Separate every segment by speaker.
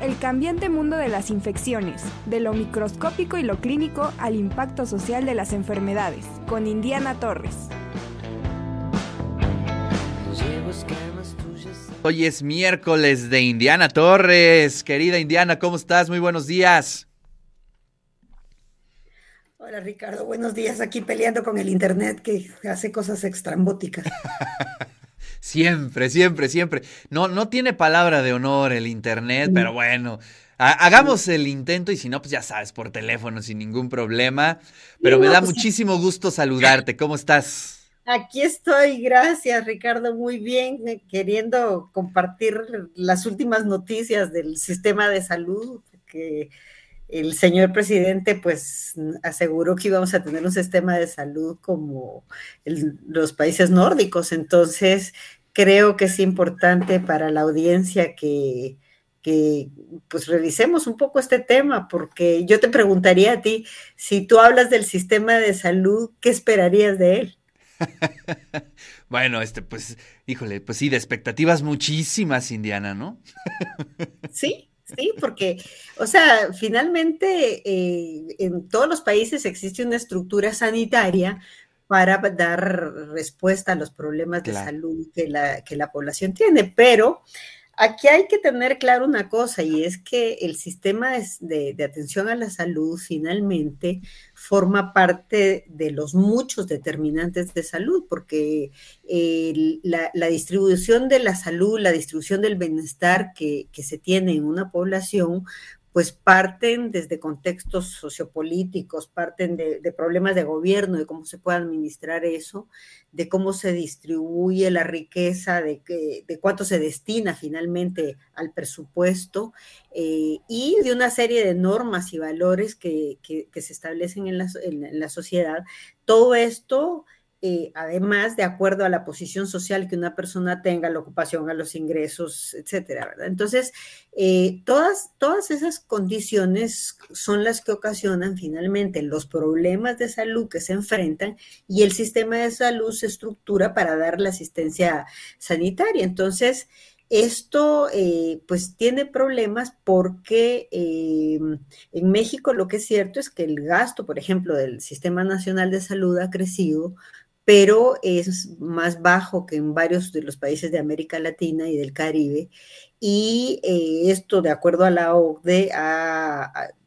Speaker 1: El cambiante mundo de las infecciones, de lo microscópico y lo clínico al impacto social de las enfermedades, con Indiana Torres.
Speaker 2: Hoy es miércoles de Indiana Torres. Querida Indiana, ¿cómo estás? Muy buenos días.
Speaker 3: Hola Ricardo, buenos días. Aquí peleando con el internet que hace cosas extrambóticas.
Speaker 2: Siempre, siempre, siempre. No, no tiene palabra de honor el internet, pero bueno. Hagamos el intento y si no, pues ya sabes, por teléfono, sin ningún problema. Pero me da pues muchísimo gusto saludarte. ¿Cómo estás?
Speaker 3: Aquí estoy, gracias Ricardo, muy bien, eh, queriendo compartir las últimas noticias del sistema de salud, que el señor presidente pues aseguró que íbamos a tener un sistema de salud como los países nórdicos. Entonces, creo que es importante para la audiencia que, pues revisemos un poco este tema, porque yo te preguntaría a ti, si tú hablas del sistema de salud, ¿qué esperarías de él?
Speaker 2: bueno, este, pues, híjole, pues sí, de expectativas muchísimas, Indiana, ¿no?
Speaker 3: sí, Sí, porque, o sea, finalmente eh, en todos los países existe una estructura sanitaria para dar respuesta a los problemas de salud que la, que la población tiene, pero Aquí hay que tener claro una cosa y es que el sistema de, atención a la salud finalmente forma parte de los muchos determinantes de salud, porque la, distribución de la salud, la distribución del bienestar que, que se tiene en una población, pues parten desde contextos sociopolíticos, parten de, problemas de gobierno, de cómo se puede administrar eso, de cómo se distribuye la riqueza, de, de cuánto se destina finalmente al presupuesto eh, y de una serie de normas y valores que, se establecen en la, en la sociedad. Todo esto eh, además de acuerdo a la posición social que una persona tenga, la ocupación, a los ingresos, etcétera, ¿verdad? Entonces, eh, todas, todas esas condiciones son las que ocasionan finalmente los problemas de salud que se enfrentan y el sistema de salud se estructura para dar la asistencia sanitaria. Entonces, esto eh, pues tiene problemas porque en México lo que es cierto es que el gasto, por ejemplo, del Sistema Nacional de Salud ha crecido pero es más bajo que en varios de los países de América Latina y del Caribe. Y eh, esto, de acuerdo a la OCDE,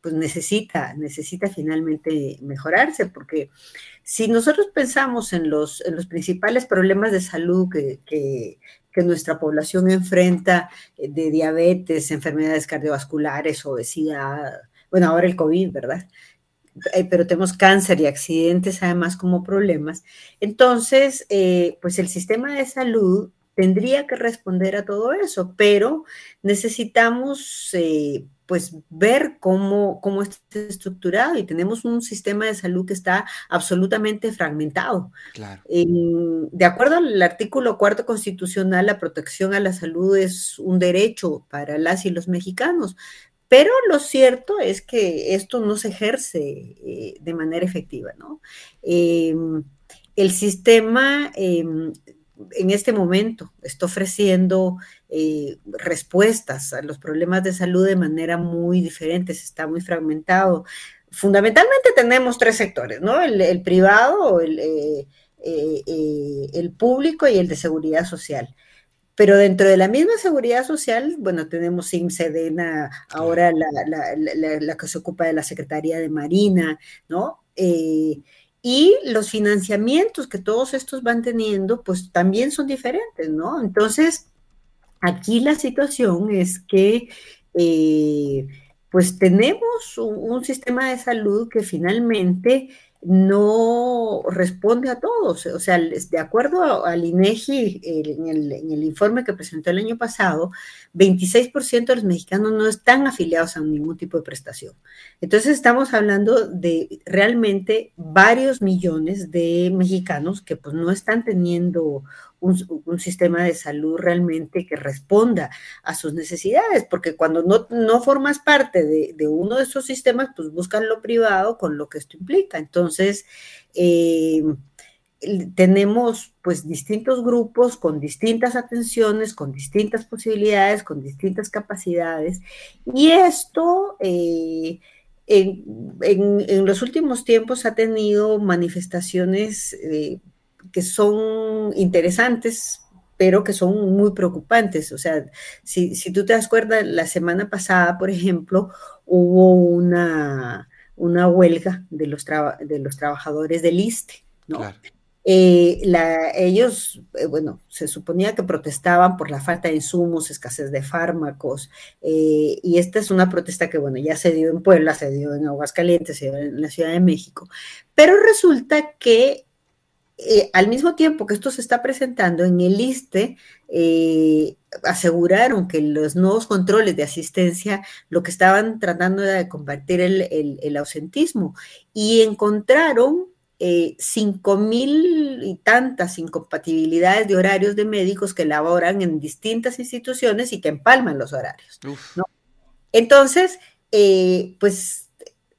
Speaker 3: pues necesita, necesita finalmente mejorarse, porque si nosotros pensamos en los, en los principales problemas de salud que, que, que nuestra población enfrenta, eh, de diabetes, enfermedades cardiovasculares, obesidad, bueno, ahora el COVID, ¿verdad? Eh, pero tenemos cáncer y accidentes además como problemas. Entonces, eh, pues el sistema de salud tendría que responder a todo eso, pero necesitamos eh, pues ver cómo, cómo está estructurado y tenemos un sistema de salud que está absolutamente fragmentado. de acuerdo al artículo cuarto constitucional, la protección a la salud es un derecho para las y los mexicanos, pero lo cierto es que esto no se ejerce eh, de manera efectiva, ¿no? Em, el sistema em, en este momento está ofreciendo eh, respuestas a los problemas de salud de manera muy diferente, está muy fragmentado. Fundamentalmente tenemos tres sectores, ¿no? El, privado, eh, el público y el de seguridad social. Pero dentro de la misma seguridad social, bueno, tenemos IMSEDENA, ahora la, que se ocupa de la Secretaría de Marina, ¿no? Eh, y los financiamientos que todos estos van teniendo, pues también son diferentes, ¿no? Entonces, aquí la situación es que, eh, pues tenemos un, sistema de salud que finalmente no responde a todos. O sea, de acuerdo al INEGI, en, el, informe que presentó el año pasado, 26% de los mexicanos no están afiliados a ningún tipo de prestación. Entonces estamos hablando de realmente varios millones de mexicanos que pues no están teniendo un, sistema de salud realmente que responda a sus necesidades, porque cuando no, no formas parte de, uno de esos sistemas, pues buscan lo privado con lo que esto implica. Entonces, eh, tenemos pues distintos grupos con distintas atenciones, con distintas posibilidades, con distintas capacidades. Y esto eh, en, los últimos tiempos ha tenido manifestaciones eh, que son interesantes, pero que son muy preocupantes. O sea, si, tú te das cuenta, la semana pasada, por ejemplo, hubo una, una huelga de los, de los trabajadores del ISTE, ¿no? Eh, ellos, eh, bueno, se suponía que protestaban por la falta de insumos, escasez de fármacos, eh, y esta es una protesta que, bueno, ya se dio en Puebla, se dio en Aguascalientes, se dio en la Ciudad de México, pero resulta que al mismo tiempo que esto se está presentando en el ISTE, aseguraron que los nuevos controles de asistencia lo que estaban tratando era de combatir el ausentismo y encontraron eh, cinco mil y tantas incompatibilidades de horarios de médicos que laboran en distintas instituciones y que empalman los horarios. Entonces, eh, pues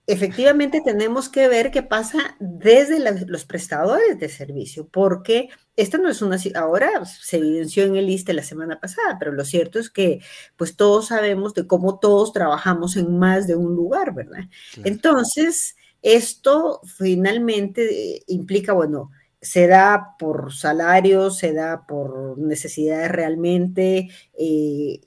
Speaker 3: efectivamente tenemos que ver qué pasa desde los prestadores de servicio, porque esta no es una, ahora se evidenció en el ISTE la semana pasada, pero lo cierto es que pues todos sabemos de cómo todos trabajamos en más de un lugar, ¿verdad? Entonces, esto finalmente eh, implica, bueno, se da por salarios, se da por necesidades realmente, eh,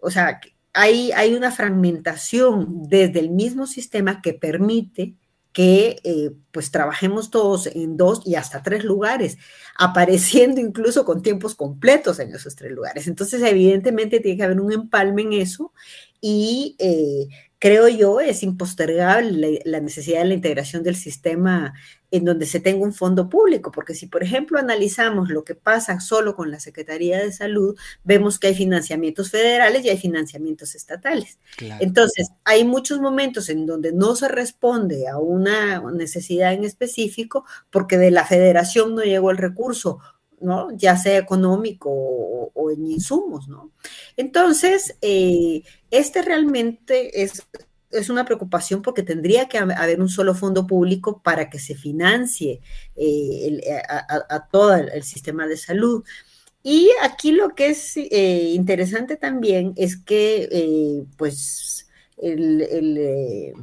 Speaker 3: o sea, hay, una fragmentación desde el mismo sistema que permite que eh, pues trabajemos todos en dos y hasta tres lugares, apareciendo incluso con tiempos completos en esos tres lugares. Entonces, evidentemente tiene que haber un empalme en eso y creo yo, es impostergable la, necesidad de la integración del sistema en donde se tenga un fondo público, porque si, por ejemplo, analizamos lo que pasa solo con la Secretaría de Salud, vemos que hay financiamientos federales y hay financiamientos estatales. Entonces, hay muchos momentos en donde no se responde a una necesidad en específico porque de la federación no llegó el recurso ¿no? Ya sea económico o, en insumos, ¿no? Entonces, eh, este realmente es, es una preocupación porque tendría que haber un solo fondo público para que se financie eh, a, todo el, sistema de salud. Y aquí lo que es eh, interesante también es que, pues, el, el,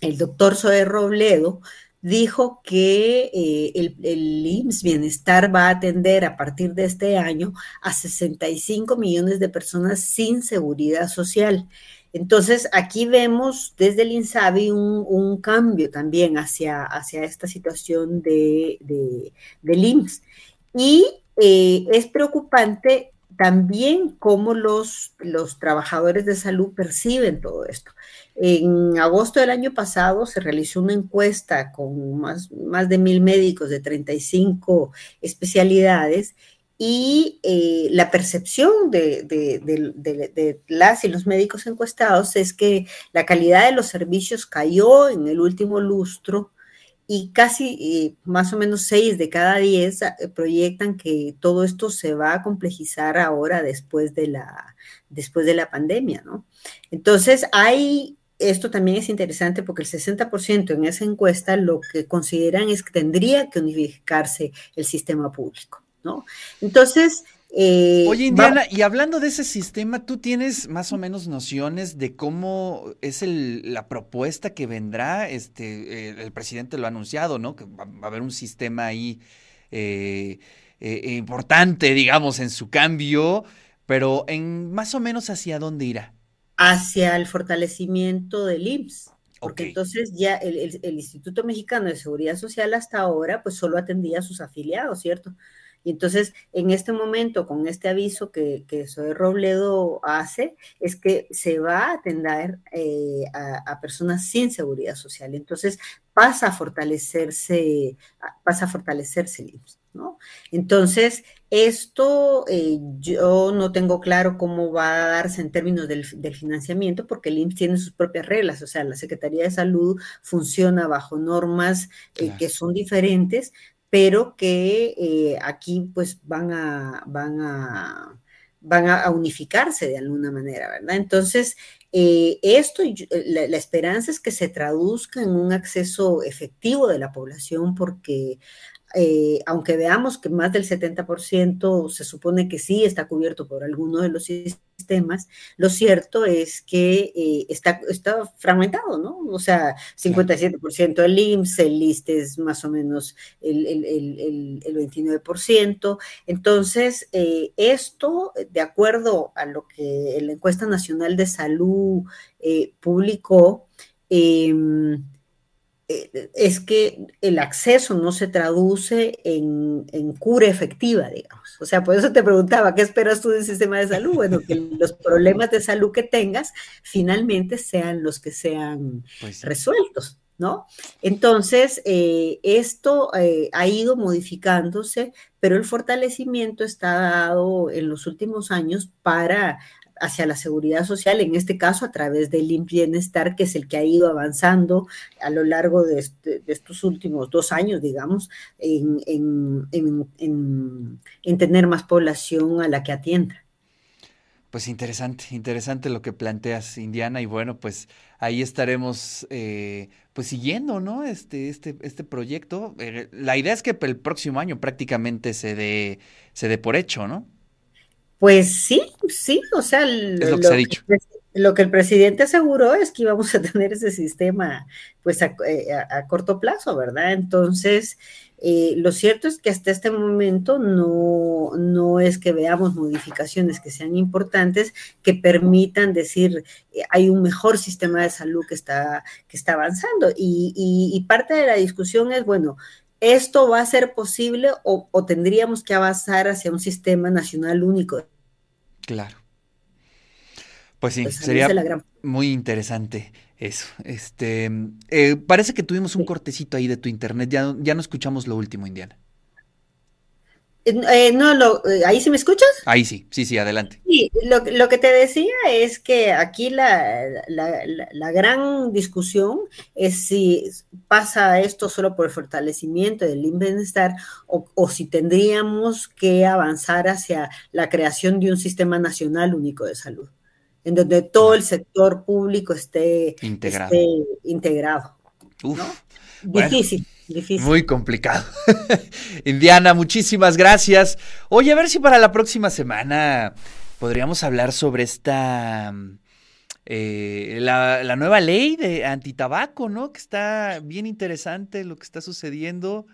Speaker 3: el doctor Zoe Robledo dijo que eh, el, el, IMSS Bienestar va a atender a partir de este año a 65 millones de personas sin seguridad social. Entonces, aquí vemos desde el INSABI un, cambio también hacia, hacia esta situación de, del IMSS. Y eh, es preocupante también cómo los, los trabajadores de salud perciben todo esto. En agosto del año pasado se realizó una encuesta con más, más de mil médicos de 35 especialidades y eh, la percepción de, de, las y los médicos encuestados es que la calidad de los servicios cayó en el último lustro y casi eh, más o menos seis de cada diez eh, proyectan que todo esto se va a complejizar ahora después de la, después de la pandemia, ¿no? Entonces hay esto también es interesante porque el 60% en esa encuesta lo que consideran es que tendría que unificarse el sistema público, ¿no? Entonces...
Speaker 2: Eh, Oye, Indiana, y hablando de ese sistema, ¿tú tienes más o menos nociones de cómo es la propuesta que vendrá? Este, eh, el presidente lo ha anunciado, ¿no? Que va, a haber un sistema ahí eh, importante, digamos, en su cambio, pero en más o menos hacia dónde irá
Speaker 3: hacia el fortalecimiento del IMSS. Porque entonces ya el, Instituto Mexicano de Seguridad Social hasta ahora pues solo atendía a sus afiliados, ¿cierto? Y entonces, en este momento, con este aviso que, que Soy Robledo hace, es que se va a atender eh, a, personas sin seguridad social. Entonces, pasa a fortalecerse, pasa a fortalecerse el IMSS. ¿no? Entonces, esto eh, yo no tengo claro cómo va a darse en términos del, financiamiento, porque el IMSS tiene sus propias reglas, o sea, la Secretaría de Salud funciona bajo normas eh, que son diferentes, pero que eh, aquí pues van a, van a van a unificarse de alguna manera, ¿verdad? Entonces, esto, la, la, esperanza es que se traduzca en un acceso efectivo de la población porque eh, aunque veamos que más del 70% se supone que sí está cubierto por alguno de los sistemas, lo cierto es que eh, está, está fragmentado, ¿no? O sea, 57% el IMSS, el LIST es más o menos el, el, el, el 29%. Entonces, eh, esto, de acuerdo a lo que la encuesta nacional de salud publicó, em, es que el acceso no se traduce en, cura efectiva, digamos. O sea, por eso te preguntaba, ¿qué esperas tú del sistema de salud? Bueno, que los problemas de salud que tengas finalmente sean los que sean pues resueltos, ¿no? Entonces, eh, esto eh, ha ido modificándose, pero el fortalecimiento está dado en los últimos años para hacia la seguridad social, en este caso a través del Bienestar, que es el que ha ido avanzando a lo largo de, este, estos últimos dos años, digamos, en, tener más población a la que atienda.
Speaker 2: Pues interesante, interesante lo que planteas, Indiana, y bueno, pues ahí estaremos eh, pues siguiendo, ¿no? Este, este, este proyecto. Eh, la idea es que el próximo año prácticamente se dé, se dé por hecho, ¿no?
Speaker 3: Pues sí, sí, o sea,
Speaker 2: lo, que se ha dicho.
Speaker 3: lo que el presidente aseguró es que íbamos a tener ese sistema pues a, eh, corto plazo, ¿verdad? Entonces, eh, lo cierto es que hasta este momento no, no es que veamos modificaciones que sean importantes que permitan decir eh, hay un mejor sistema de salud que está, que está avanzando. Y, y, y parte de la discusión es, bueno, ¿esto va a ser posible o, o tendríamos que avanzar hacia un sistema nacional único
Speaker 2: Claro. Pues sí, pues sería muy interesante eso. Este, eh, parece que tuvimos un cortecito ahí de tu internet. Ya, ya no escuchamos lo último, Indiana.
Speaker 3: Eh, no, lo, eh, ¿ahí sí me escuchas?
Speaker 2: Ahí sí, sí, sí, adelante.
Speaker 3: Sí, lo, que te decía es que aquí la, la, gran discusión es si pasa esto solo por el fortalecimiento del bienestar o, o, si tendríamos que avanzar hacia la creación de un sistema nacional único de salud, en donde todo el sector público esté integrado. integrado Difícil.
Speaker 2: Muy complicado. Indiana, muchísimas gracias. Oye, a ver si para la próxima semana podríamos hablar sobre esta... Eh, la, nueva ley de antitabaco, ¿no? Que está bien interesante lo que está sucediendo,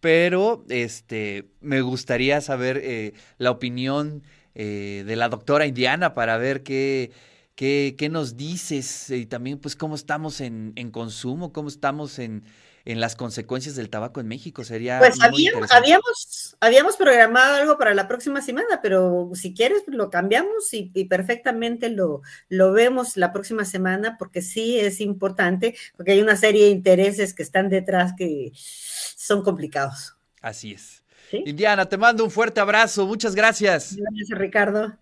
Speaker 2: pero este, me gustaría saber eh, la opinión eh, de la doctora Indiana para ver qué, qué, qué nos dices y también pues cómo estamos en, en consumo, cómo estamos en, en las consecuencias del tabaco en México. Sería.
Speaker 3: Pues habíamos, habíamos, habíamos, programado algo para la próxima semana, pero si quieres lo cambiamos y, perfectamente lo, lo vemos la próxima semana, porque sí es importante, porque hay una serie de intereses que están detrás que son complicados.
Speaker 2: Así es. Indiana, te mando un fuerte abrazo. Muchas gracias.
Speaker 3: Gracias, Ricardo.